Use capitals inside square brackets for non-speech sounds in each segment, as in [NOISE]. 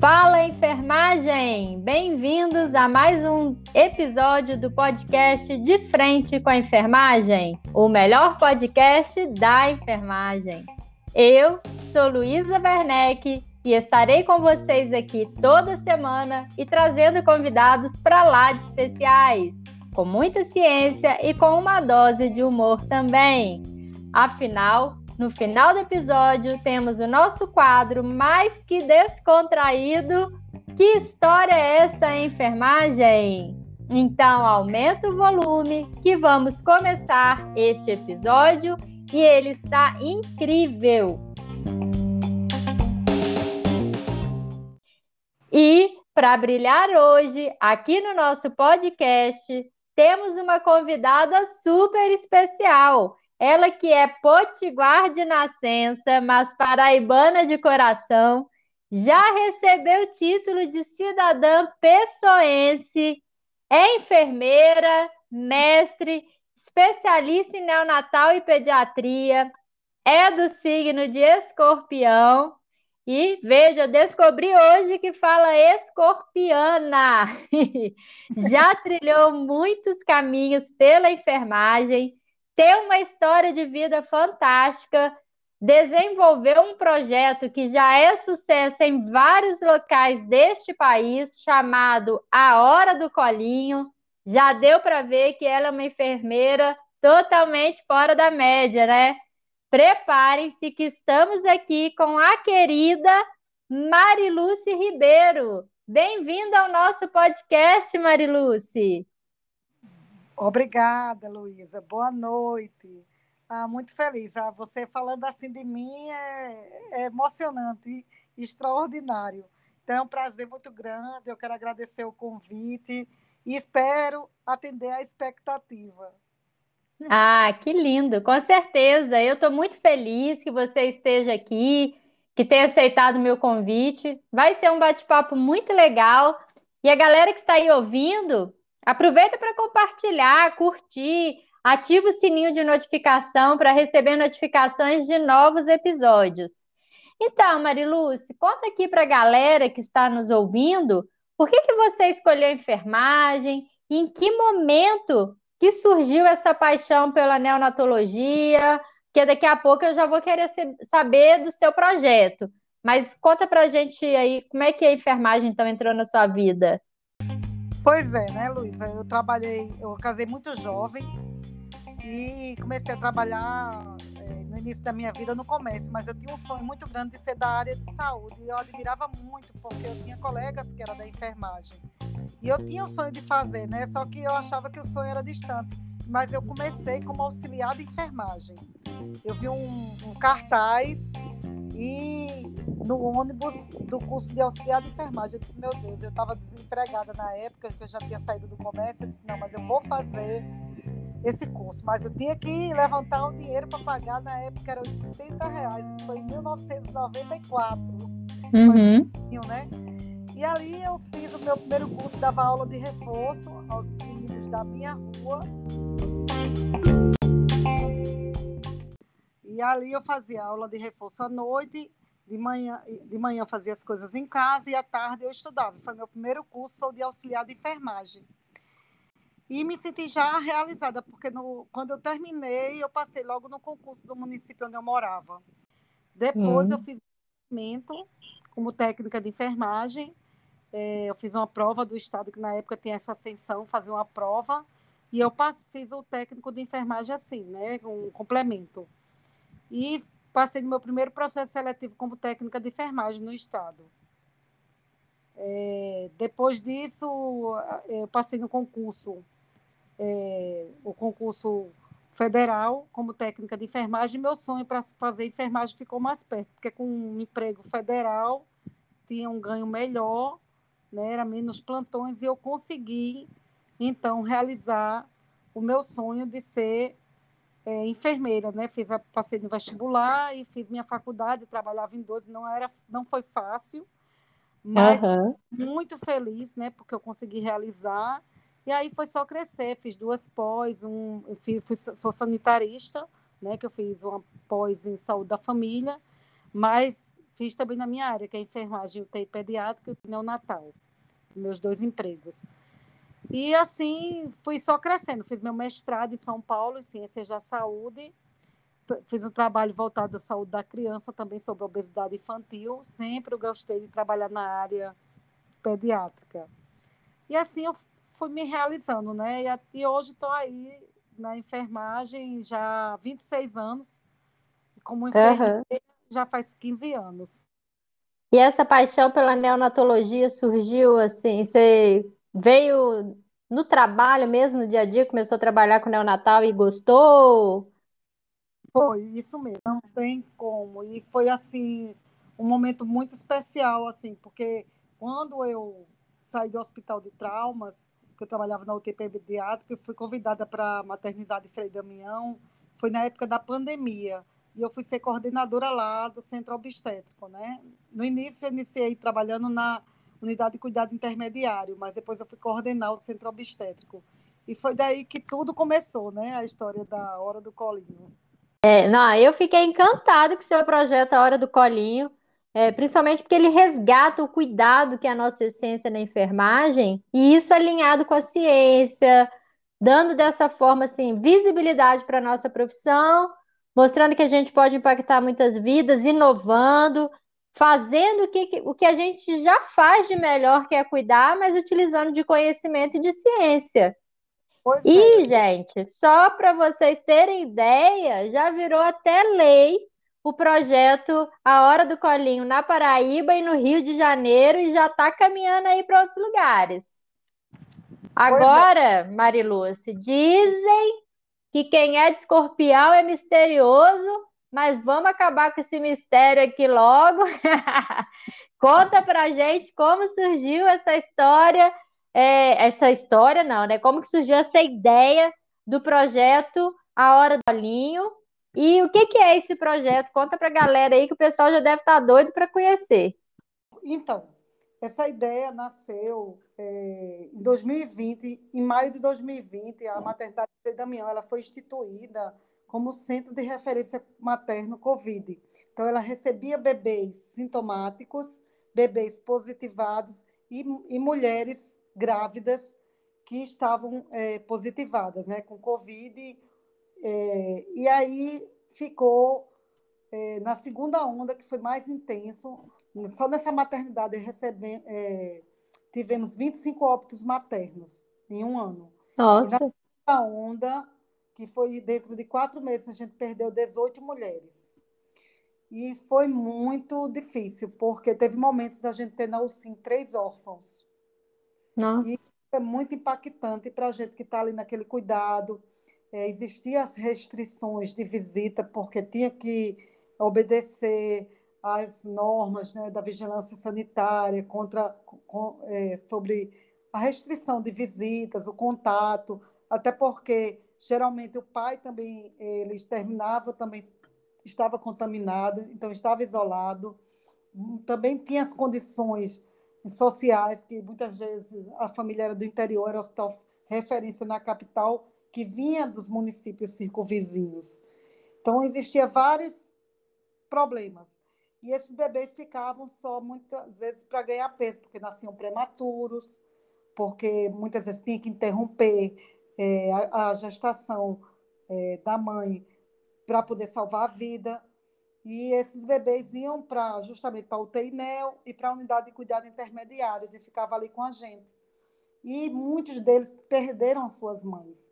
Fala enfermagem! Bem-vindos a mais um episódio do podcast De Frente com a Enfermagem, o melhor podcast da enfermagem. Eu sou Luísa Werneck e estarei com vocês aqui toda semana e trazendo convidados para lá de especiais, com muita ciência e com uma dose de humor também. Afinal, no final do episódio, temos o nosso quadro mais que descontraído. Que história é essa, enfermagem? Então, aumenta o volume que vamos começar este episódio e ele está incrível. E para brilhar hoje, aqui no nosso podcast, temos uma convidada super especial. Ela que é potiguar de nascença, mas paraibana de coração, já recebeu o título de cidadã pessoense, é enfermeira, mestre, especialista em neonatal e pediatria, é do signo de escorpião. E veja, descobri hoje que fala escorpiana. [LAUGHS] Já trilhou muitos caminhos pela enfermagem, ter uma história de vida fantástica, desenvolveu um projeto que já é sucesso em vários locais deste país, chamado A Hora do Colinho. Já deu para ver que ela é uma enfermeira totalmente fora da média, né? Preparem-se que estamos aqui com a querida Mariluce Ribeiro. Bem-vinda ao nosso podcast, Mariluce. Obrigada, Luísa. Boa noite. Ah, muito feliz. Ah, você falando assim de mim é, é emocionante extraordinário. Então, é um prazer muito grande. Eu quero agradecer o convite e espero atender a expectativa. Ah, que lindo, com certeza. Eu estou muito feliz que você esteja aqui, que tenha aceitado o meu convite. Vai ser um bate-papo muito legal. E a galera que está aí ouvindo, Aproveita para compartilhar, curtir, ativa o sininho de notificação para receber notificações de novos episódios. Então, Mariluce, conta aqui para a galera que está nos ouvindo por que, que você escolheu enfermagem e em que momento que surgiu essa paixão pela neonatologia, porque daqui a pouco eu já vou querer saber do seu projeto. Mas conta para a gente aí como é que a enfermagem então entrou na sua vida. Pois é, né, Luísa? Eu trabalhei, eu casei muito jovem e comecei a trabalhar é, no início da minha vida no comércio, mas eu tinha um sonho muito grande de ser da área de saúde e eu admirava muito porque eu tinha colegas que eram da enfermagem e eu tinha o sonho de fazer, né? Só que eu achava que o sonho era distante. Mas eu comecei como auxiliar de enfermagem. Eu vi um, um cartaz e no ônibus do curso de auxiliar de enfermagem. Eu disse, meu Deus, eu estava desempregada na época, que eu já tinha saído do comércio. Eu disse, não, mas eu vou fazer esse curso. Mas eu tinha que levantar um dinheiro para pagar, na época era 80 reais. Isso foi em 1994. Uhum. Foi, né? E ali eu fiz o meu primeiro curso, dava aula de reforço aos meninos da minha rua. E ali eu fazia aula de reforço à noite de manhã, de manhã fazia as coisas em casa e à tarde eu estudava. Foi meu primeiro curso, foi o de auxiliar de enfermagem. E me senti já realizada, porque no, quando eu terminei, eu passei logo no concurso do município onde eu morava. Depois uhum. eu fiz como técnica de enfermagem. É, eu fiz uma prova do estado, que na época tinha essa ascensão, fazer uma prova. E eu passe, fiz o técnico de enfermagem assim, né? Um complemento. E passei no meu primeiro processo seletivo como técnica de enfermagem no estado. É, depois disso, eu passei no concurso, é, o concurso federal como técnica de enfermagem. Meu sonho para fazer enfermagem ficou mais perto, porque com um emprego federal tinha um ganho melhor, né, era menos plantões, e eu consegui, então, realizar o meu sonho de ser é, enfermeira, né? Fiz a, passei no vestibular e fiz minha faculdade, trabalhava em 12, não era, não foi fácil, mas uhum. muito feliz, né? Porque eu consegui realizar. E aí foi só crescer, fiz duas pós, um, fui, fui, sou sanitarista né, que eu fiz uma pós em saúde da família, mas fiz também na minha área, que é enfermagem UTI pediátrica e neonatal, meus dois empregos. E assim, fui só crescendo. Fiz meu mestrado em São Paulo, em Ciências da Saúde. Fiz um trabalho voltado à saúde da criança, também sobre obesidade infantil. Sempre eu gostei de trabalhar na área pediátrica. E assim eu fui me realizando, né? E, hoje estou aí na enfermagem já há 26 anos. Como enfermeira uhum. Já faz 15 anos. E essa paixão pela neonatologia surgiu assim, você veio no trabalho mesmo, no dia a dia, começou a trabalhar com neonatal e gostou? Foi, isso mesmo, não tem como. E foi assim, um momento muito especial, assim, porque quando eu saí do hospital de traumas, que eu trabalhava na UTP pediátrica, eu fui convidada para a maternidade Frei Damião, foi na época da pandemia, e eu fui ser coordenadora lá do centro obstétrico, né? No início eu iniciei trabalhando na unidade de cuidado intermediário, mas depois eu fui coordenar o centro obstétrico. E foi daí que tudo começou, né? A história da Hora do Colinho. É, não, eu fiquei encantada com o seu projeto A Hora do Colinho, é, principalmente porque ele resgata o cuidado que é a nossa essência na enfermagem, e isso alinhado com a ciência, dando dessa forma assim, visibilidade para a nossa profissão, mostrando que a gente pode impactar muitas vidas, inovando, fazendo o que, o que a gente já faz de melhor, que é cuidar, mas utilizando de conhecimento e de ciência. Pois e, é. gente, só para vocês terem ideia, já virou até lei o projeto A Hora do Colinho na Paraíba e no Rio de Janeiro e já está caminhando aí para outros lugares. Agora, é. Mariluce, dizem que quem é de escorpião é misterioso, mas vamos acabar com esse mistério aqui logo. [LAUGHS] Conta pra gente como surgiu essa história, é, essa história não, né? Como que surgiu essa ideia do projeto A Hora do Bolinho e o que, que é esse projeto? Conta pra galera aí que o pessoal já deve estar tá doido para conhecer. Então, essa ideia nasceu é, em 2020, em maio de 2020, a maternidade de Damião ela foi instituída como centro de referência materno COVID. Então, ela recebia bebês sintomáticos, bebês positivados e, e mulheres grávidas que estavam é, positivadas né, com COVID. É, e aí ficou é, na segunda onda, que foi mais intenso. Só nessa maternidade recebemos, é, tivemos 25 óbitos maternos em um ano. Nossa! E na segunda onda, que foi dentro de quatro meses, a gente perdeu 18 mulheres. E foi muito difícil, porque teve momentos da gente ter na UCIM três órfãos. Nossa. E é muito impactante para a gente que está ali naquele cuidado. É, existiam as restrições de visita, porque tinha que obedecer às normas né, da vigilância sanitária contra, com, é, sobre a restrição de visitas, o contato, até porque Geralmente o pai também ele terminava, também estava contaminado, então estava isolado. Também tinha as condições sociais que muitas vezes a família era do interior, era hospital referência na capital que vinha dos municípios circunvizinhos. Então existia vários problemas. E esses bebês ficavam só muitas vezes para ganhar peso, porque nasciam prematuros, porque muitas vezes tinha que interromper é, a, a, gestação é, da mãe para poder salvar a vida. E esses bebês iam para justamente para o UTI-NEL e para a unidade de cuidado intermediários e ficavam ali com a gente. E muitos deles perderam suas mães.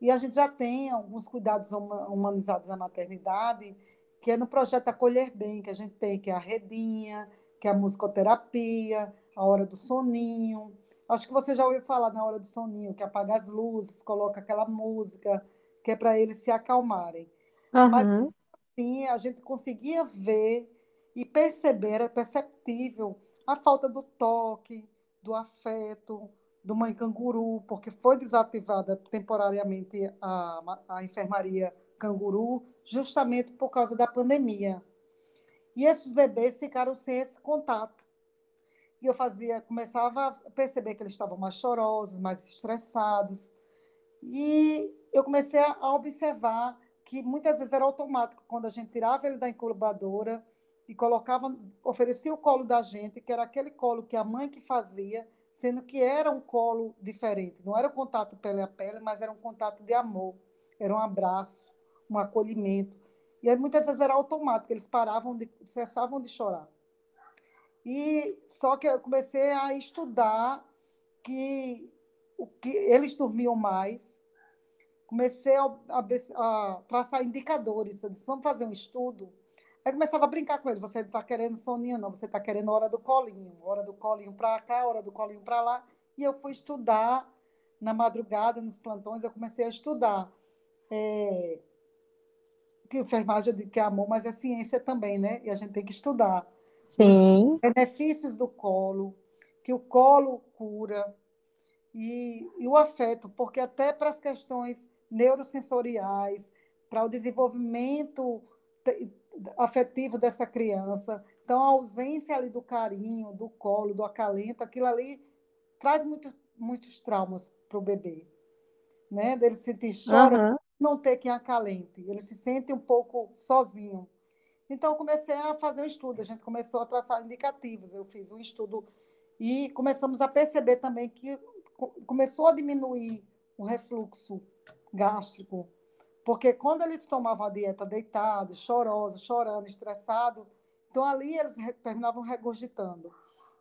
E a gente já tem alguns cuidados humanizados na maternidade, que é no projeto Acolher Bem, que a gente tem, que é a redinha, que é a musicoterapia, a hora do soninho, Acho que você já ouviu falar na hora do soninho, que apaga as luzes, coloca aquela música, que é para eles se acalmarem. Uhum. Mas, assim, a gente conseguia ver e perceber, era perceptível, a falta do toque, do afeto, do mãe canguru, porque foi desativada temporariamente a, a enfermaria canguru, justamente por causa da pandemia. E esses bebês ficaram sem esse contato e eu fazia, começava a perceber que eles estavam mais chorosos, mais estressados. E eu comecei a observar que muitas vezes era automático, quando a gente tirava ele da incubadora e colocava, oferecia o colo da gente, que era aquele colo que a mãe que fazia, sendo que era um colo diferente. Não era um contato pele a pele, mas era um contato de amor, era um abraço, um acolhimento. E aí, muitas vezes era automático, eles paravam, de, cessavam de chorar. E só que eu comecei a estudar que o que eles dormiam mais. Comecei a, a, a traçar indicadores. Eu disse, vamos fazer um estudo. Aí começava a brincar com ele. Você não está querendo soninho, não. Você está querendo hora do colinho. Hora do colinho para cá, hora do colinho para lá. E eu fui estudar na madrugada, nos plantões. Eu comecei a estudar. É, que enfermagem que é amor, mas é ciência também, né? E a gente tem que estudar. Sim. Os benefícios do colo, que o colo cura, e, e o afeto, porque até para as questões neurosensoriais, para o desenvolvimento afetivo dessa criança, então a ausência ali do carinho, do colo, do acalento, aquilo ali traz muito, muitos traumas para o bebê, né? Dele se sentir chora, uhum. Não ter quem acalente, ele se sente um pouco sozinho. Então, eu comecei a fazer um estudo, a gente começou a traçar indicativos. Eu fiz um estudo e começamos a perceber também que começou a diminuir o refluxo gástrico, porque quando eles tomavam a dieta deitado, choroso, chorando, estressado, então ali eles terminavam regurgitando.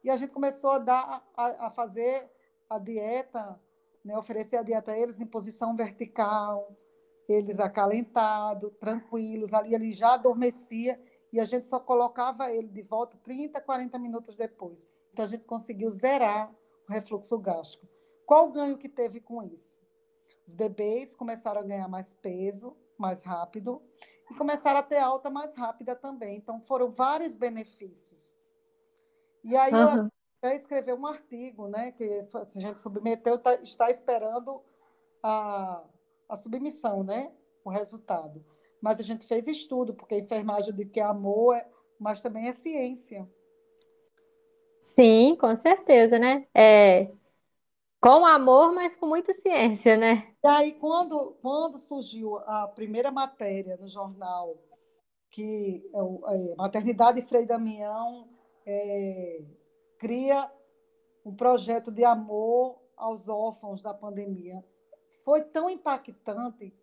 E a gente começou a dar a, a fazer a dieta, né, oferecer a dieta a eles em posição vertical, eles acalentados, tranquilos, ali ele já adormecia e a gente só colocava ele de volta 30, 40 minutos depois. Então a gente conseguiu zerar o refluxo gástrico. Qual o ganho que teve com isso? Os bebês começaram a ganhar mais peso, mais rápido, e começaram a ter alta mais rápida também. Então foram vários benefícios. E aí uhum. eu até escrevi um artigo, né, que a gente submeteu, tá, está esperando a a submissão, né? O resultado. Mas a gente fez estudo, porque a enfermagem de que é amor, é, mas também é ciência. Sim, com certeza, né? É, com amor, mas com muita ciência, né? E aí, quando, quando surgiu a primeira matéria no jornal, que é, é, Maternidade Frei Damião é, cria um projeto de amor aos órfãos da pandemia foi tão impactante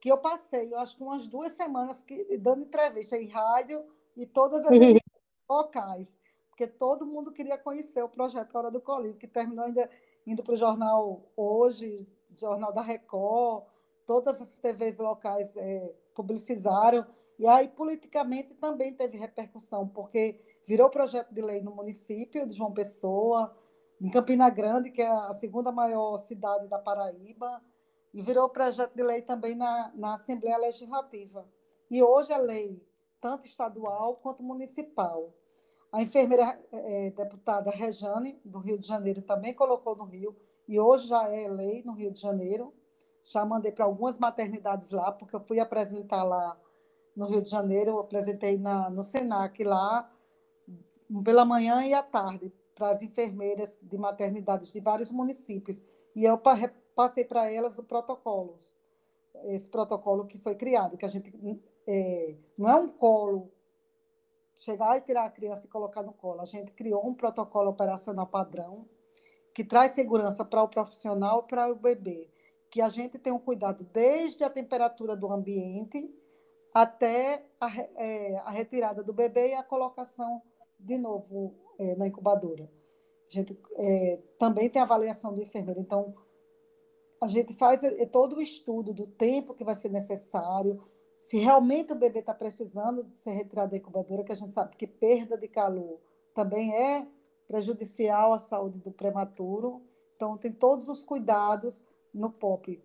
que eu passei, eu acho que umas duas semanas que, dando entrevista em rádio e todas as [LAUGHS] locais, porque todo mundo queria conhecer o projeto Hora do Colírio, que terminou ainda indo para o jornal Hoje, Jornal da Record, todas as TVs locais é, publicizaram, e aí politicamente também teve repercussão, porque virou projeto de lei no município de João Pessoa, em Campina Grande, que é a segunda maior cidade da Paraíba, e virou projeto de lei também na, na Assembleia Legislativa. E hoje é lei, tanto estadual quanto municipal. A enfermeira é, deputada Rejane, do Rio de Janeiro, também colocou no Rio, e hoje já é lei no Rio de Janeiro. Já mandei para algumas maternidades lá, porque eu fui apresentar lá no Rio de Janeiro, eu apresentei na, no SENAC lá, pela manhã e à tarde, para as enfermeiras de maternidades de vários municípios. E eu passei para elas o protocolo, esse protocolo que foi criado, que a gente é, não é um colo chegar e tirar a criança e colocar no colo. A gente criou um protocolo operacional padrão que traz segurança para o profissional para o bebê, que a gente tem um cuidado desde a temperatura do ambiente até a, é, a retirada do bebê e a colocação de novo é, na incubadora. A gente é, também tem avaliação do enfermeiro. Então, a gente faz todo o estudo do tempo que vai ser necessário, se realmente o bebê está precisando de ser retirado da incubadora, que a gente sabe que perda de calor também é prejudicial à saúde do prematuro. Então, tem todos os cuidados no POP,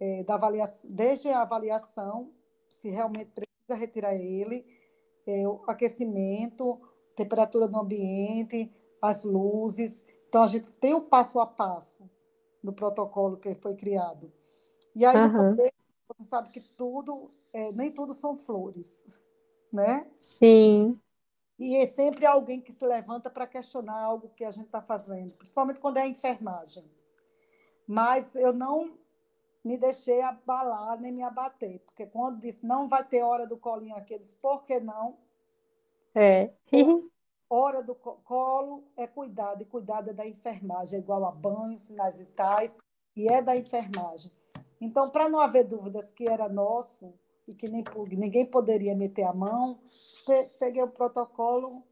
é, da avaliação, desde a avaliação, se realmente precisa retirar ele, é, o aquecimento, temperatura do ambiente, as luzes. Então, a gente tem o passo a passo no protocolo que foi criado. E aí, uhum. você sabe que tudo, é, nem tudo são flores, né? Sim. E é sempre alguém que se levanta para questionar algo que a gente está fazendo, principalmente quando é enfermagem. Mas eu não me deixei abalar nem me abater, porque quando disse não vai ter hora do colinho aqui, eu disse, por que não? É. [LAUGHS] hora do colo é cuidado, e cuidado é da enfermagem, é igual a banho, sinais vitais, e é da enfermagem. Então, para não haver dúvidas que era nosso e que nem, ninguém poderia meter a mão, peguei o protocolo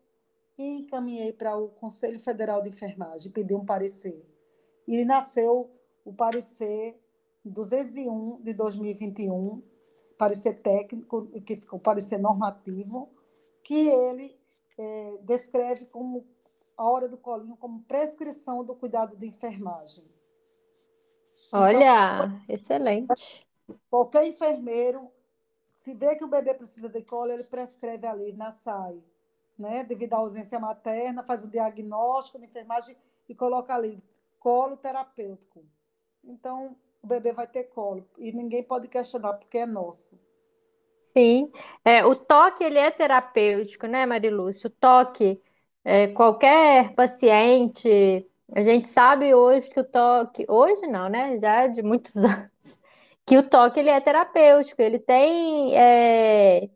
e encaminhei para o Conselho Federal de Enfermagem, pedi um parecer. E nasceu o parecer 201 de 2021, parecer técnico, que ficou parecer normativo, que ele é, descreve como a hora do colinho como prescrição do cuidado de enfermagem. Olha, então, excelente. Qualquer enfermeiro, se vê que o bebê precisa de colo, ele prescreve ali na SAI, né? Devido à ausência materna, faz o diagnóstico de enfermagem e coloca ali colo terapêutico. Então, o bebê vai ter colo e ninguém pode questionar porque é nosso. Sim, é, o toque ele é terapêutico, né, Marilúcio? O toque, é, qualquer paciente, a gente sabe hoje que o toque, hoje não, né? Já de muitos [LAUGHS] anos, que o toque ele é terapêutico, ele tem é,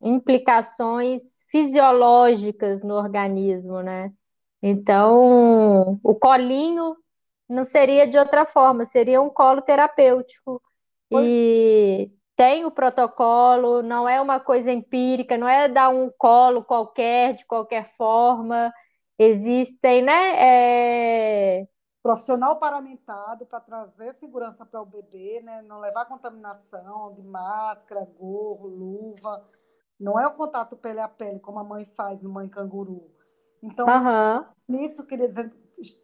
implicações fisiológicas no organismo, né? Então, o colinho não seria de outra forma, seria um colo terapêutico. Pois. E tem o protocolo, não é uma coisa empírica, não é dar um colo qualquer, de qualquer forma. Existem, né? É... Profissional paramentado para trazer segurança para o bebê, né? Não levar contaminação de máscara, gorro, luva. Não é o contato pele a pele, como a mãe faz, mãe canguru. Então, uhum. nisso que eles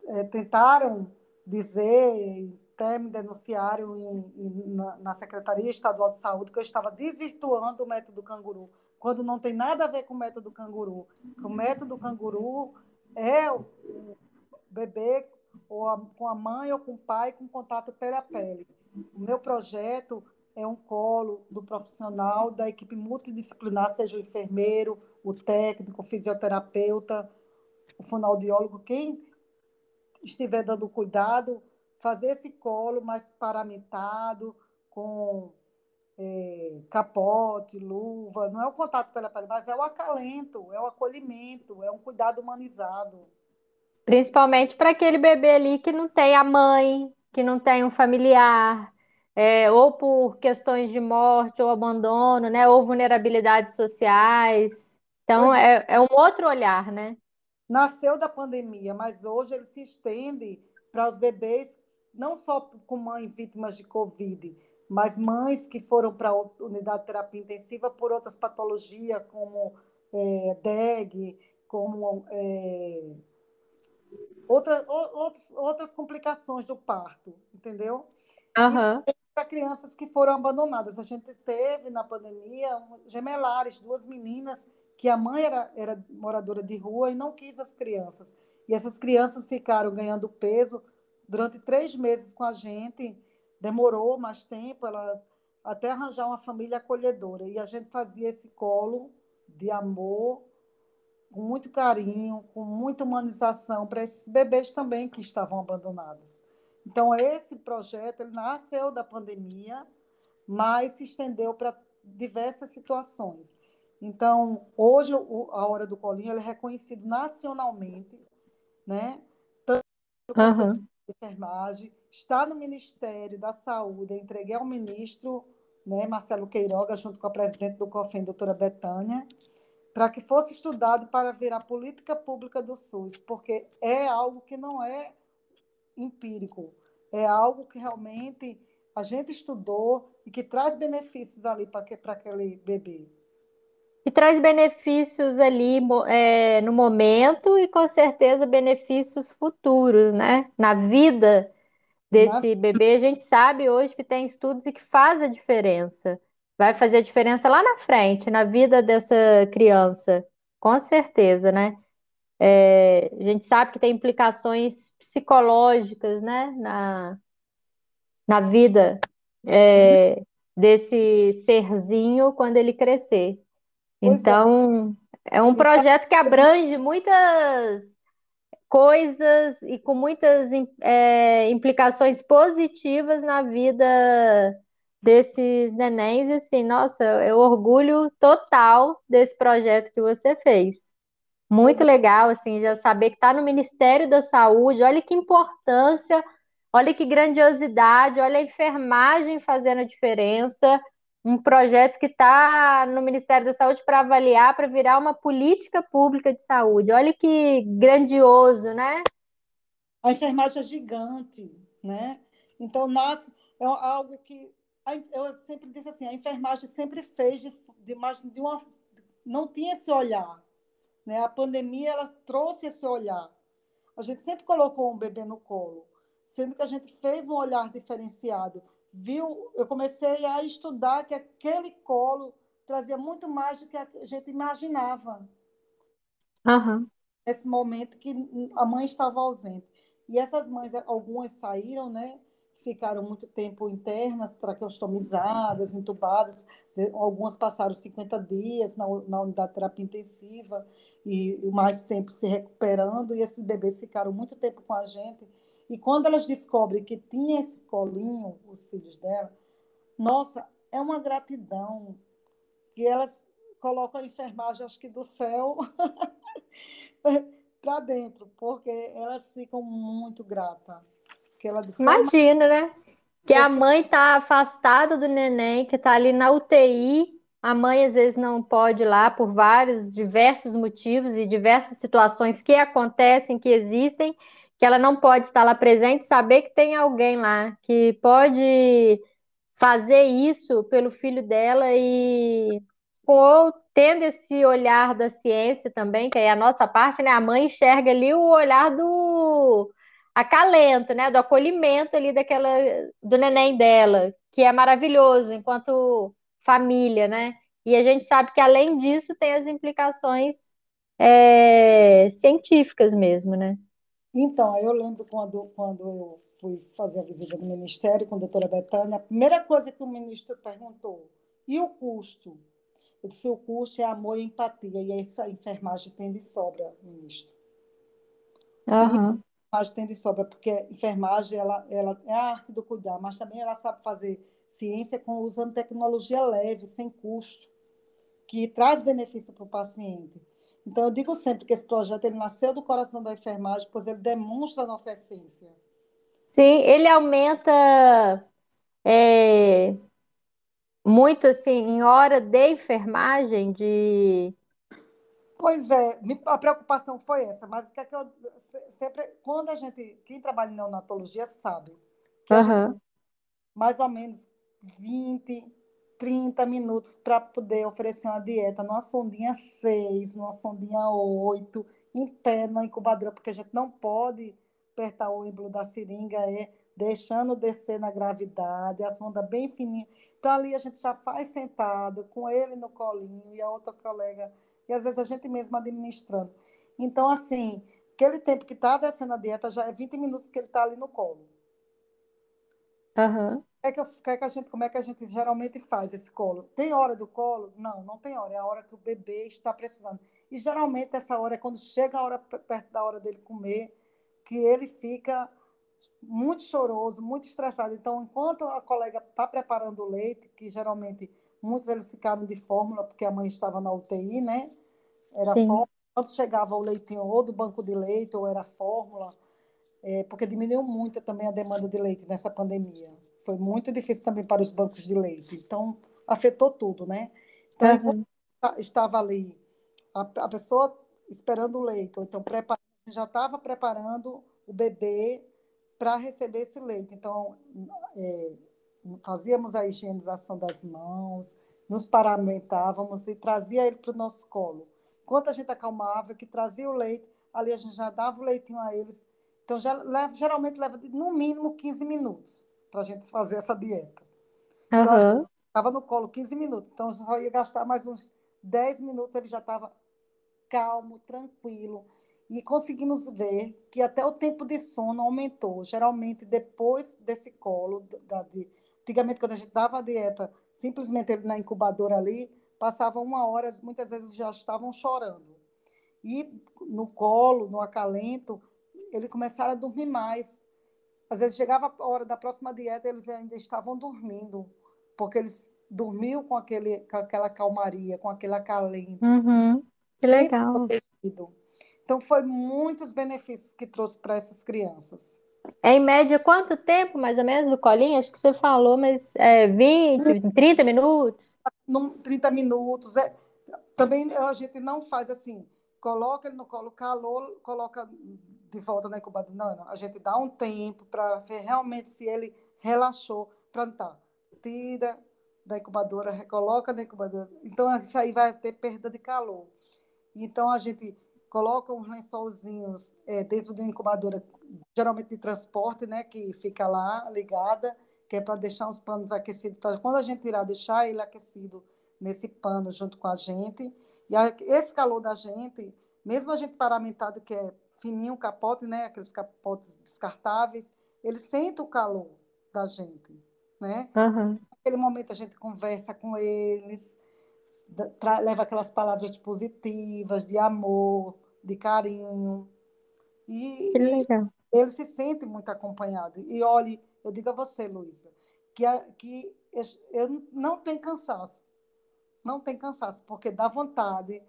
é, tentaram dizer, até me denunciaram em, em, na, na, Secretaria Estadual de Saúde que eu estava desvirtuando o método canguru, quando não tem nada a ver com o método canguru. O método canguru é o, o bebê ou a, com a mãe ou com o pai com contato pele a pele. O meu projeto é um colo do profissional da equipe multidisciplinar, seja o enfermeiro, o técnico, o fisioterapeuta, o fonoaudiólogo, quem estiver dando cuidado fazer esse colo mais paramentado, com é, capote, luva, não é o contato pela pele, mas é o acalento, é o acolhimento, é um cuidado humanizado. Principalmente para aquele bebê ali que não tem a mãe, que não tem um familiar, é, ou por questões de morte ou abandono, né, ou vulnerabilidades sociais. Então, é, é um outro olhar, né? Nasceu da pandemia, mas hoje ele se estende para os bebês não só com mães vítimas de Covid, mas mães que foram para a unidade de terapia intensiva por outras patologias, como é, DEG, como é, outra, outros, outras complicações do parto, entendeu? Uhum. Para crianças que foram abandonadas. A gente teve na pandemia gemelares, duas meninas que a mãe era, era moradora de rua e não quis as crianças. E essas crianças ficaram ganhando peso durante três meses com a gente, demorou mais tempo, elas até arranjar uma família acolhedora. E a gente fazia esse colo de amor, com muito carinho, com muita humanização para esses bebês também que estavam abandonados. Então, esse projeto ele nasceu da pandemia, mas se estendeu para diversas situações. Então, hoje, a Hora do Colinho é reconhecido nacionalmente, né? Tanto uhum enfermagem, está no Ministério da Saúde. Entreguei ao ministro, né, Marcelo Queiroga, junto com a presidente do COFEM, doutora Betânia, para que fosse estudado para virar política pública do SUS, porque é algo que não é empírico, é algo que realmente a gente estudou e que traz benefícios ali para aquele bebê e traz benefícios ali é, no momento e com certeza benefícios futuros, né? Na vida desse bebê, a gente sabe hoje que tem estudos e que faz a diferença. Vai fazer a diferença lá na frente, na vida dessa criança, com certeza, né? É, a gente sabe que tem implicações psicológicas, né, na, na vida é, desse serzinho quando ele crescer. Então, é um projeto que abrange muitas coisas e com muitas é, implicações positivas na vida desses nenéns. E assim, nossa, eu orgulho total desse projeto que você fez. Muito legal, assim, já saber que está no Ministério da Saúde. Olha que importância, olha que grandiosidade, olha a enfermagem fazendo a diferença um projeto que está no Ministério da Saúde para avaliar, para virar uma política pública de saúde. Olha que grandioso, né? A enfermagem é gigante, né? Então, nasce, é algo que eu sempre disse assim, a enfermagem sempre fez de, de, de uma, não tinha esse olhar, né? A pandemia ela trouxe esse olhar. A gente sempre colocou um bebê no colo, sendo que a gente fez um olhar diferenciado viu, eu comecei a estudar que aquele colo trazia muito mais do que a gente imaginava. Uhum. Esse momento que a mãe estava ausente. E essas mães, algumas saíram, né? Ficaram muito tempo internas, traqueostomizadas, entubadas. Algumas passaram 50 dias na, na unidade de terapia intensiva e mais tempo se recuperando. E esses bebês ficaram muito tempo com a gente e quando elas descobrem que tinha esse colinho, os filhos dela, nossa, é uma gratidão que elas colocam a enfermagem, acho que do céu, [LAUGHS] para dentro, porque elas ficam muito gratas. Imagina, né? Que a mãe está afastada do neném, que está ali na UTI, a mãe às vezes não pode ir lá por vários, diversos motivos e diversas situações que acontecem, que existem, que ela não pode estar lá presente, saber que tem alguém lá que pode fazer isso pelo filho dela e com, tendo esse olhar da ciência também, que é a nossa parte, né? A mãe enxerga ali o olhar do acalento, né? Do acolhimento ali daquela do neném dela, que é maravilhoso enquanto família, né? E a gente sabe que além disso tem as implicações é, científicas mesmo, né? Então, eu lembro quando, quando eu fui fazer a visita do Ministério com a doutora Betânia, a primeira coisa que o ministro perguntou, e o custo? Eu disse, o custo é amor e empatia, e essa enfermagem tem de sobra, ministro. Uhum. enfermagem tem de sobra, porque a enfermagem ela, ela é a arte do cuidar, mas também ela sabe fazer ciência com, usando tecnologia leve, sem custo, que traz benefício para o paciente. Então, eu digo sempre que esse projeto ele nasceu do coração da enfermagem, pois ele demonstra a nossa essência. Sim, ele aumenta é, muito assim em hora de enfermagem de Pois é, a preocupação foi essa, mas o que é que eu sempre quando a gente quem trabalha em neonatologia sabe que uhum. mais ou menos 20 30 minutos para poder oferecer uma dieta numa sondinha 6, numa sondinha 8, em pé, numa incubadora, porque a gente não pode apertar o êmbolo da seringa, é deixando descer na gravidade, a sonda bem fininha. Então, ali a gente já faz sentado, com ele no colinho e a outra colega, e às vezes a gente mesmo administrando. Então, assim, aquele tempo que está descendo a dieta já é 20 minutos que ele está ali no colo. Uhum é que, é que a gente, como é que a gente geralmente faz esse colo? Tem hora do colo? Não, não tem hora. É a hora que o bebê está precisando. E geralmente essa hora é quando chega a hora perto da hora dele comer, que ele fica muito choroso, muito estressado. Então, enquanto a colega está preparando o leite, que geralmente muitos eles ficaram de fórmula porque a mãe estava na UTI, né? Era Sim. fórmula. Quando chegava o leitinho ou do banco de leite ou era fórmula, é, porque diminuiu muito também a demanda de leite nessa pandemia. Foi muito difícil também para os bancos de leite. Então, afetou tudo, né? Então, uhum. estava ali a, a, pessoa esperando o leite, ou então já estava preparando o bebê para receber esse leite. Então, é, fazíamos a higienização das mãos, nos paramentávamos e trazia ele para o nosso colo. Enquanto a gente acalmava, que trazia o leite, ali a gente já dava o leitinho a eles. Então, já geralmente leva no mínimo 15 minutos para a gente fazer essa dieta. Uhum. Estava no colo 15 minutos, então só ia gastar mais uns 10 minutos, ele já estava calmo, tranquilo. E conseguimos ver que até o tempo de sono aumentou. Geralmente, depois desse colo, da, de, antigamente, quando a gente dava a dieta, simplesmente ele na incubadora ali, passava uma hora, muitas vezes já estavam chorando. E no colo, no acalento, eles começaram a dormir mais. Às vezes chegava a hora da próxima dieta, eles ainda estavam dormindo, porque eles dormiam com, aquele, com aquela calmaria, com aquele acalento. Uhum. Que legal. Então, foi muitos benefícios que trouxe para essas crianças. É em média quanto tempo, mais ou menos, o colinho? Acho que você falou, mas é 20, 30 minutos? 30 minutos. É, também a gente não faz assim, coloca ele no colo calor, coloca de volta na incubadora. Não, não. A gente dá um tempo para ver realmente se ele relaxou. Pronto, tá. Tira da incubadora, recoloca na incubadora. Então, isso aí vai ter perda de calor. Então, a gente coloca uns lençolzinhos é, dentro da incubadora, geralmente de transporte, né, que fica lá ligada, que é para deixar os panos aquecidos, para quando a gente tirar, deixar ele aquecido nesse pano junto com a gente. E a, esse calor da gente, mesmo a gente paramentado, que é fininho o capote, né, aqueles capotes descartáveis, ele sente o calor da gente, né? Uhum. Naquele momento a gente conversa com eles, leva aquelas palavras positivas, de amor, de carinho. E, que legal. ele se sente muito acompanhado. E olhe, eu digo a você, Luísa, que, que eu não tem cansaço. Não tem cansaço, porque dá vontade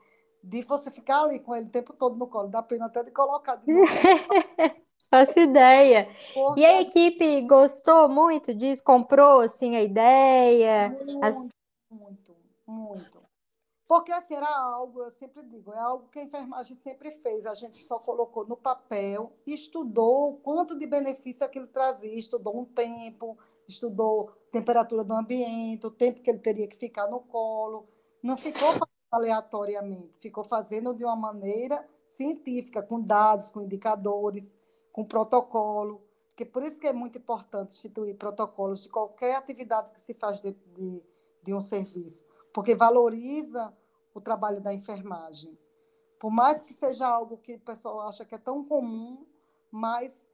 de você ficar ali com ele o tempo todo no colo. Dá pena até de colocar de novo. [LAUGHS] Faço ideia. Porque e a equipe gostou muito disso? Comprou, assim, a ideia? Muito, As... muito, muito. Porque assim, era algo, eu sempre digo, é algo que a enfermagem sempre fez. A gente só colocou no papel, estudou o quanto de benefício aquilo trazia, estudou um tempo, estudou temperatura do ambiente, o tempo que ele teria que ficar no colo. Não ficou aleatoriamente, ficou fazendo de uma maneira científica, com dados, com indicadores, com protocolo. Que por isso que é muito importante instituir protocolos de qualquer atividade que se faz de, de, de um serviço porque valoriza o trabalho da enfermagem. Por mais que seja algo que o pessoal acha que é tão comum, mas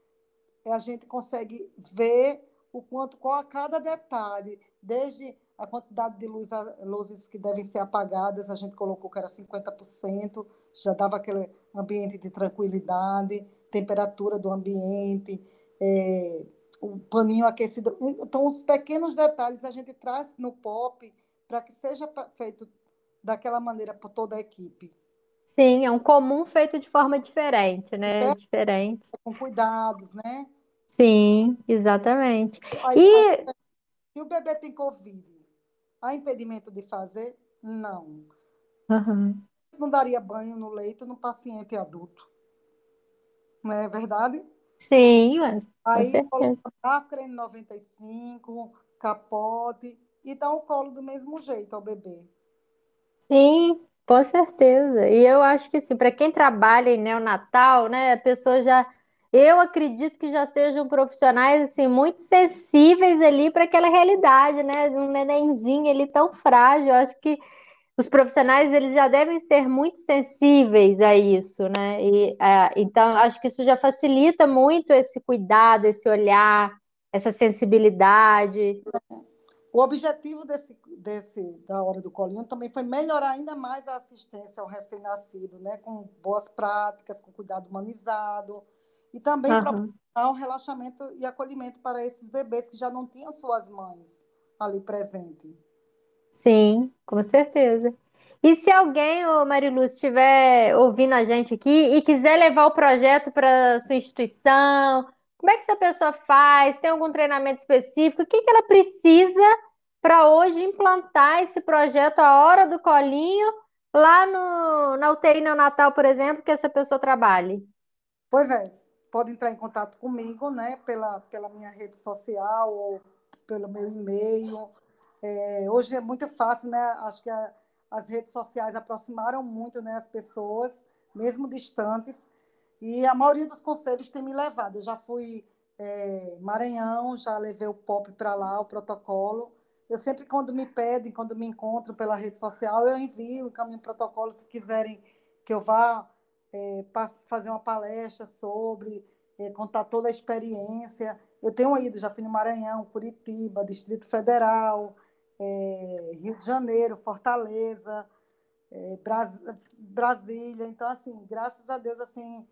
a gente consegue ver o quanto, qual cada detalhe, desde a quantidade de luz, luzes que devem ser apagadas, a gente colocou que era 50%, já dava aquele ambiente de tranquilidade, temperatura do ambiente, é, o paninho aquecido. Então, os pequenos detalhes a gente traz no POP para que seja feito daquela maneira por toda a equipe. Sim, é um comum feito de forma diferente, né? É, diferente. Com cuidados, né? Sim, exatamente. Aí, e se o bebê tem Covid, há impedimento de fazer? Não. Uhum. Não daria banho no leito no paciente adulto. Não é verdade? Sim, mas. Aí coloca máscara N95, capote, e dá o colo do mesmo jeito ao bebê. Sim, com certeza. E eu acho que assim, para quem trabalha em neonatal, né, a pessoa já eu acredito que já sejam profissionais assim muito sensíveis ali para aquela realidade, né? Um nenenzinho ali tão frágil. Eu acho que os profissionais eles já devem ser muito sensíveis a isso, né? E, é, então acho que isso já facilita muito esse cuidado, esse olhar, essa sensibilidade. O objetivo desse, desse, da hora do colinho também foi melhorar ainda mais a assistência ao recém-nascido, né? com boas práticas, com cuidado humanizado, e também uhum. proporcionar um relaxamento e acolhimento para esses bebês que já não tinham suas mães ali presente. Sim, com certeza. E se alguém, ô Marilu, estiver ouvindo a gente aqui e quiser levar o projeto para sua instituição, como é que essa pessoa faz? Tem algum treinamento específico? O que, que ela precisa para hoje implantar esse projeto A Hora do Colinho lá no, na UTI neonatal, por exemplo, que essa pessoa trabalhe? Pois é, pode entrar em contato comigo, né, pela, pela minha rede social ou pelo meu e-mail. É, hoje é muito fácil, né? Acho que a, as redes sociais aproximaram muito né, as pessoas, mesmo distantes. E a maioria dos conselhos tem me levado. Eu já fui é, Maranhão, já levei o POP para lá, o protocolo. Eu sempre, quando me pedem, quando me encontro pela rede social, eu envio, encaminho o protocolo, se quiserem que eu vá é, fazer uma palestra sobre, é, contar toda a experiência. Eu tenho ido, já fui no Maranhão, Curitiba, Distrito Federal, é, Rio de Janeiro, Fortaleza, é, Bras Brasília. Então, assim, graças a Deus, assim,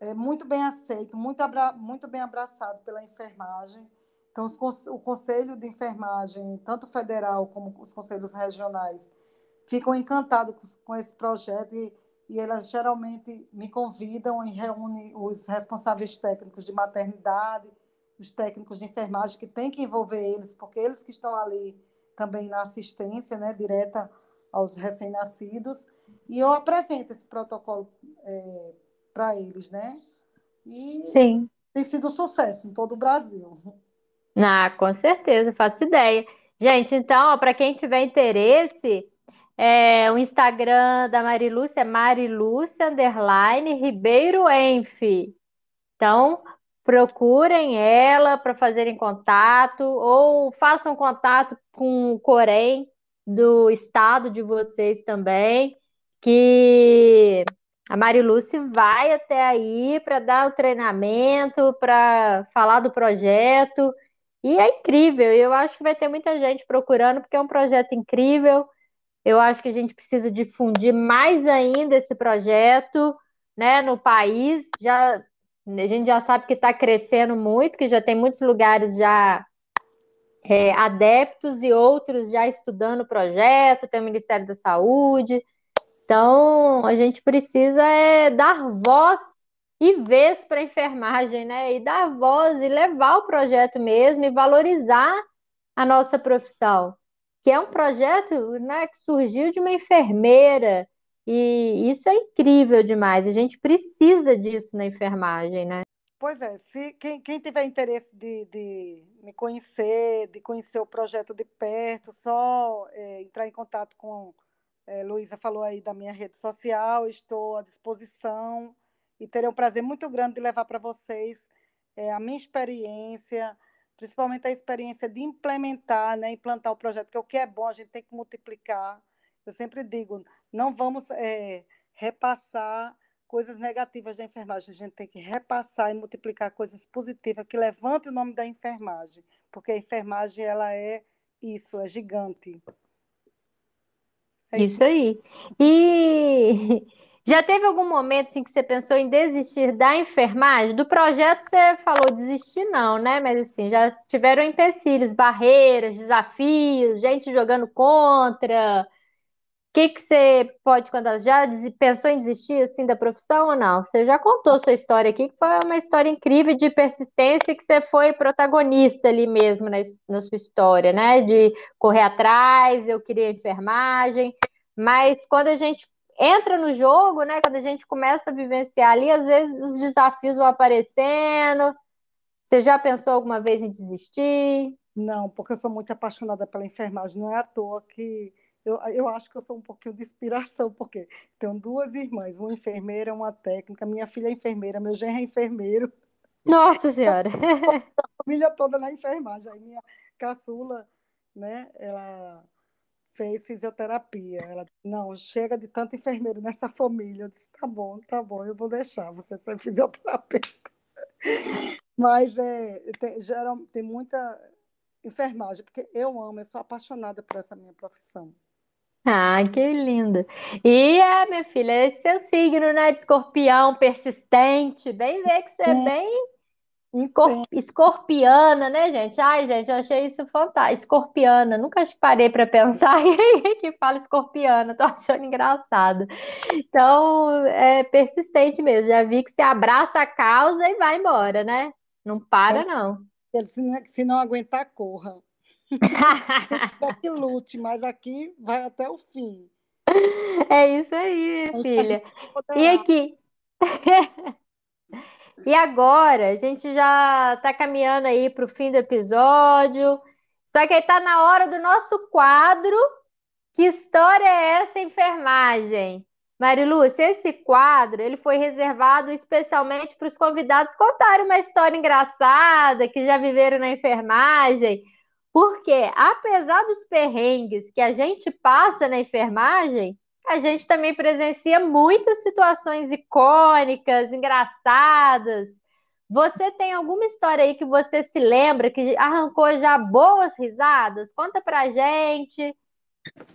é muito bem aceito, muito, abra, muito bem abraçado pela enfermagem. Então, os, o Conselho de Enfermagem, tanto federal como os conselhos regionais, ficam encantados com, com esse projeto e, e elas geralmente me convidam e reúnem os responsáveis técnicos de maternidade, os técnicos de enfermagem que tem que envolver eles, porque eles que estão ali também na assistência né, direta aos recém-nascidos, e eu apresento esse protocolo é, para eles, né? E Sim. tem sido um sucesso em todo o Brasil. Ah, com certeza, faço ideia. Gente, então, para quem tiver interesse, é, o Instagram da Marilúcia é Marilúcia Underline Ribeiro Enf. Então, procurem ela para fazerem contato ou façam contato com o Corém do estado de vocês também, que a Marilúcia vai até aí para dar o treinamento, para falar do projeto. E é incrível, eu acho que vai ter muita gente procurando, porque é um projeto incrível. Eu acho que a gente precisa difundir mais ainda esse projeto né, no país. Já, a gente já sabe que está crescendo muito, que já tem muitos lugares já é, adeptos e outros já estudando o projeto, tem o Ministério da Saúde. Então, a gente precisa é, dar voz e vez para a enfermagem, né? E dar voz e levar o projeto mesmo e valorizar a nossa profissão, que é um projeto né, que surgiu de uma enfermeira, e isso é incrível demais. A gente precisa disso na enfermagem, né? Pois é, se quem, quem tiver interesse de, de, me conhecer, de conhecer o projeto de perto, só é, entrar em contato com é, Luísa falou aí da minha rede social, estou à disposição e terei um prazer muito grande de levar para vocês é, a minha experiência, principalmente a experiência de implementar, né, implantar o projeto, que é o que é bom, a gente tem que multiplicar. Eu sempre digo, não vamos é, repassar coisas negativas da enfermagem, a gente tem que repassar e multiplicar coisas positivas que levantem o nome da enfermagem, porque a enfermagem ela é isso, é gigante. É isso. isso aí. E [LAUGHS] já teve algum momento assim, que você pensou em desistir da enfermagem? Do projeto você falou desistir, não, né? Mas assim, já tiveram empecilhos, barreiras, desafios, gente jogando contra que, que você pode contar? Já pensou em desistir assim da profissão ou não? Você já contou sua história aqui, que foi uma história incrível de persistência, que você foi protagonista ali mesmo na, na sua história, né? De correr atrás, eu queria enfermagem, mas quando a gente entra no jogo, né? Quando a gente começa a vivenciar ali, às vezes os desafios vão aparecendo. Você já pensou alguma vez em desistir? Não, porque eu sou muito apaixonada pela enfermagem. Não é à toa que eu, eu acho que eu sou um pouquinho de inspiração, porque tenho duas irmãs, uma enfermeira, uma técnica, minha filha é enfermeira, meu genro é enfermeiro. Nossa Senhora! [LAUGHS] [LAUGHS] A família toda na enfermagem. Aí minha caçula, né, ela fez fisioterapia. Ela disse, não, chega de tanto enfermeiro nessa família. Eu disse, tá bom, tá bom, eu vou deixar você ser fisioterapeuta. [LAUGHS] Mas é, tem, geral, tem muita enfermagem, porque eu amo, eu sou apaixonada por essa minha profissão. Ah, que lindo. E é, minha filha, esse seu signo, né, de escorpião persistente, bem ver que você é, é. bem escor escorpiana, né, gente? Ai, gente, eu achei isso fantástico. Escorpiana, nunca parei para pensar [LAUGHS] que fala escorpiana, tô achando engraçado. Então, é persistente mesmo. Já vi que você abraça a causa e vai embora, né? Não para, é. não. Se não, se não aguentar, corra. [LAUGHS] que lute, mas aqui vai até o fim. É isso aí, filha. E aqui? [LAUGHS] e agora, a gente já está caminhando aí para o fim do episódio. Só que aí está na hora do nosso quadro. Que história é essa, enfermagem? Marilúcia, esse quadro ele foi reservado especialmente para os convidados contarem uma história engraçada que já viveram na enfermagem porque, apesar dos perrengues que a gente passa na enfermagem, a gente também presencia muitas situações icônicas, engraçadas. Você tem alguma história aí que você se lembra que arrancou já boas risadas? Conta pra gente.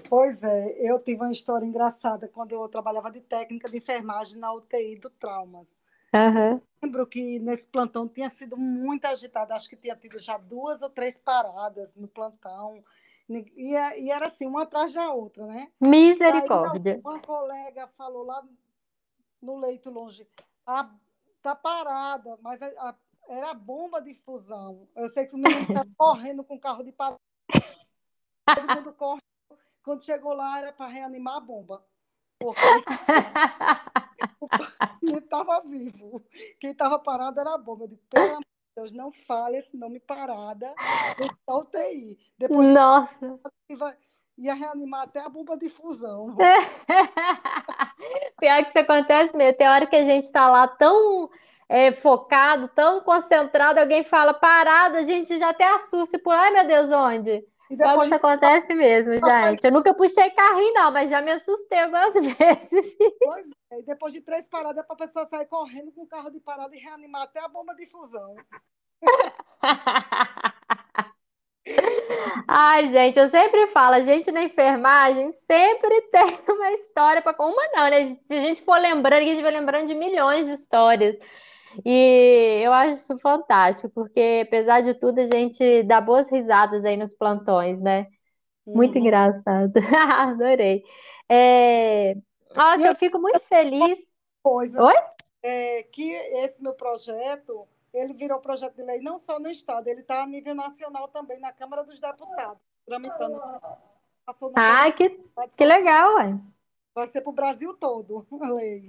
Pois é, eu tive uma história engraçada quando eu trabalhava de técnica de enfermagem na UTI do trauma. Uhum. Lembro que nesse plantão tinha sido muito agitado, acho que tinha tido já duas ou três paradas no plantão. E, e era assim, uma atrás da outra, né? Misericórdia. Aí, uma colega falou lá no leito longe, a, tá parada, mas a, a, era bomba de fusão. Eu sei que os meninos saíram [LAUGHS] correndo com o carro de parada. Todo mundo corre. Quando chegou lá, era para reanimar a bomba. Porque [LAUGHS] paciente estava vivo. Quem estava parado era a bomba. Eu digo, pelo amor de Deus, não fale esse nome parada. Da UTI. Depois, Nossa! Ia reanimar até a bomba de fusão. [LAUGHS] Pior que isso acontece mesmo. Tem hora que a gente está lá tão é, focado, tão concentrado, alguém fala parado, a gente já até assusta por, ai meu Deus, onde? Depois isso acontece mesmo, gente. Eu nunca puxei carrinho, não, mas já me assustei algumas [LAUGHS] vezes. Pois é, e depois de três paradas, para a pessoa sair correndo com o carro de parada e reanimar até a bomba de fusão. [LAUGHS] Ai, gente, eu sempre falo, a gente na enfermagem sempre [LAUGHS] tem uma história para uma não, né? Se a gente for lembrando, a gente vai lembrando de milhões de histórias. E eu acho isso fantástico, porque apesar de tudo, a gente dá boas risadas aí nos plantões, né? Muito uhum. engraçado. [LAUGHS] Adorei. É... Nossa, eu, eu fico muito feliz. Coisa, Oi? É, que esse meu projeto, ele virou projeto de lei não só no Estado, ele está a nível nacional também, na Câmara dos Deputados, tramitando. Ah, que, que legal, ué. Vai ser para o Brasil todo a lei.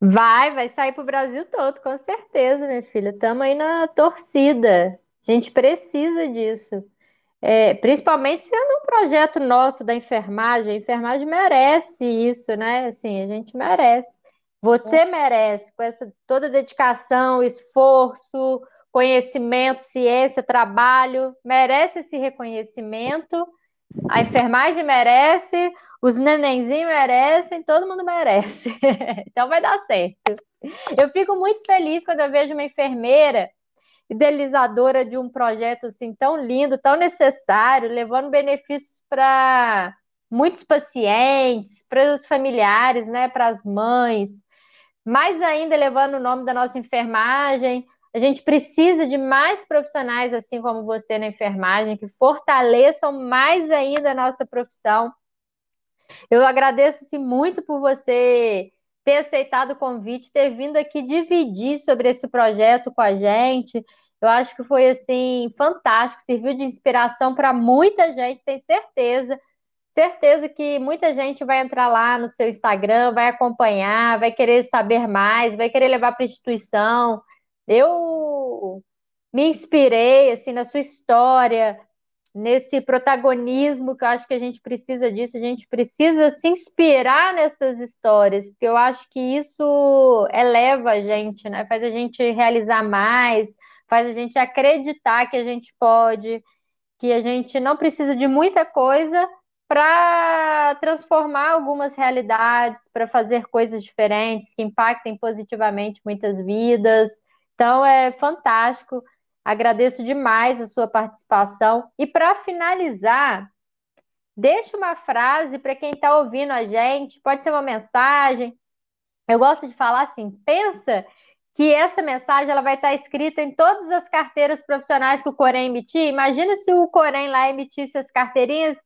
Vai, vai sair para o Brasil todo, com certeza, minha filha. Estamos aí na torcida. A gente precisa disso. É, principalmente sendo um projeto nosso da enfermagem. A enfermagem merece isso, né? Assim, a gente merece. Você é. merece, com essa toda dedicação, esforço, conhecimento, ciência, trabalho, merece esse reconhecimento. A enfermagem merece, os nenenzinhos merecem, todo mundo merece. [LAUGHS] então vai dar certo. Eu fico muito feliz quando eu vejo uma enfermeira idealizadora de um projeto assim tão lindo, tão necessário, levando benefícios para muitos pacientes, para os familiares, né, para as mães, mais ainda levando o nome da nossa enfermagem, a gente precisa de mais profissionais assim como você na enfermagem, que fortaleçam mais ainda a nossa profissão. Eu agradeço assim, muito por você ter aceitado o convite, ter vindo aqui dividir sobre esse projeto com a gente. Eu acho que foi assim fantástico, serviu de inspiração para muita gente, tenho certeza. Certeza que muita gente vai entrar lá no seu Instagram, vai acompanhar, vai querer saber mais, vai querer levar para a instituição. Eu me inspirei assim na sua história, nesse protagonismo que eu acho que a gente precisa disso, a gente precisa se inspirar nessas histórias, porque eu acho que isso eleva a gente, né? Faz a gente realizar mais, faz a gente acreditar que a gente pode, que a gente não precisa de muita coisa para transformar algumas realidades, para fazer coisas diferentes que impactem positivamente muitas vidas. Então é fantástico. Agradeço demais a sua participação. E para finalizar, deixa uma frase para quem está ouvindo a gente, pode ser uma mensagem. Eu gosto de falar assim: pensa que essa mensagem ela vai estar tá escrita em todas as carteiras profissionais que o Corém emitir. Imagina se o Corém lá emitisse as carteirinhas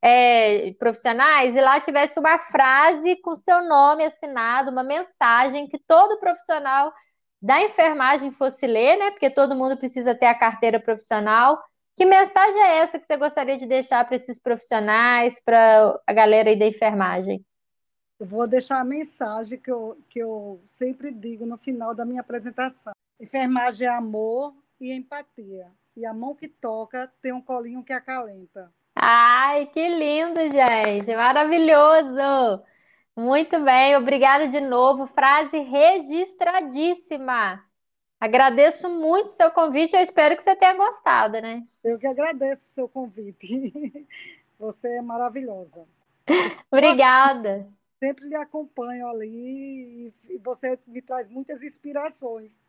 é, profissionais e lá tivesse uma frase com seu nome assinado, uma mensagem que todo profissional da enfermagem fosse ler, né? Porque todo mundo precisa ter a carteira profissional. Que mensagem é essa que você gostaria de deixar para esses profissionais, para a galera aí da enfermagem? Eu vou deixar a mensagem que eu, que eu sempre digo no final da minha apresentação. Enfermagem é amor e empatia. E a mão que toca tem um colinho que acalenta. Ai, que lindo, gente! Maravilhoso! Muito bem, obrigada de novo. Frase registradíssima. Agradeço muito o seu convite, eu espero que você tenha gostado, né? Eu que agradeço o seu convite. [LAUGHS] Você é maravilhosa. Obrigada. Sempre lhe acompanho ali e você me traz muitas inspirações.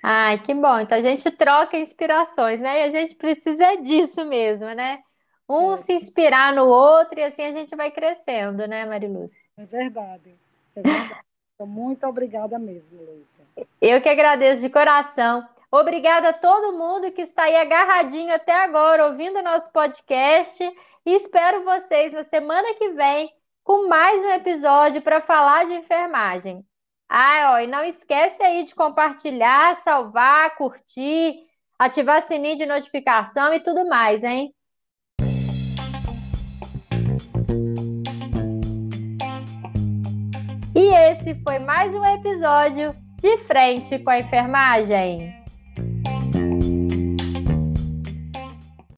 Ai, que bom. Então a gente troca inspirações, né? E a gente precisa disso mesmo, né? Um é. se inspirar no outro e assim a gente vai crescendo, né, Marilúcia? É verdade. É verdade. Muito obrigada mesmo, Luísa. Eu que agradeço de coração. Obrigada a todo mundo que está aí agarradinho até agora, ouvindo nosso podcast. E espero vocês na semana que vem com mais um episódio para falar de enfermagem. Ah, ó, e não esquece aí de compartilhar, salvar, curtir, ativar sininho de notificação e tudo mais, hein? E esse foi mais um episódio de Frente com a Enfermagem.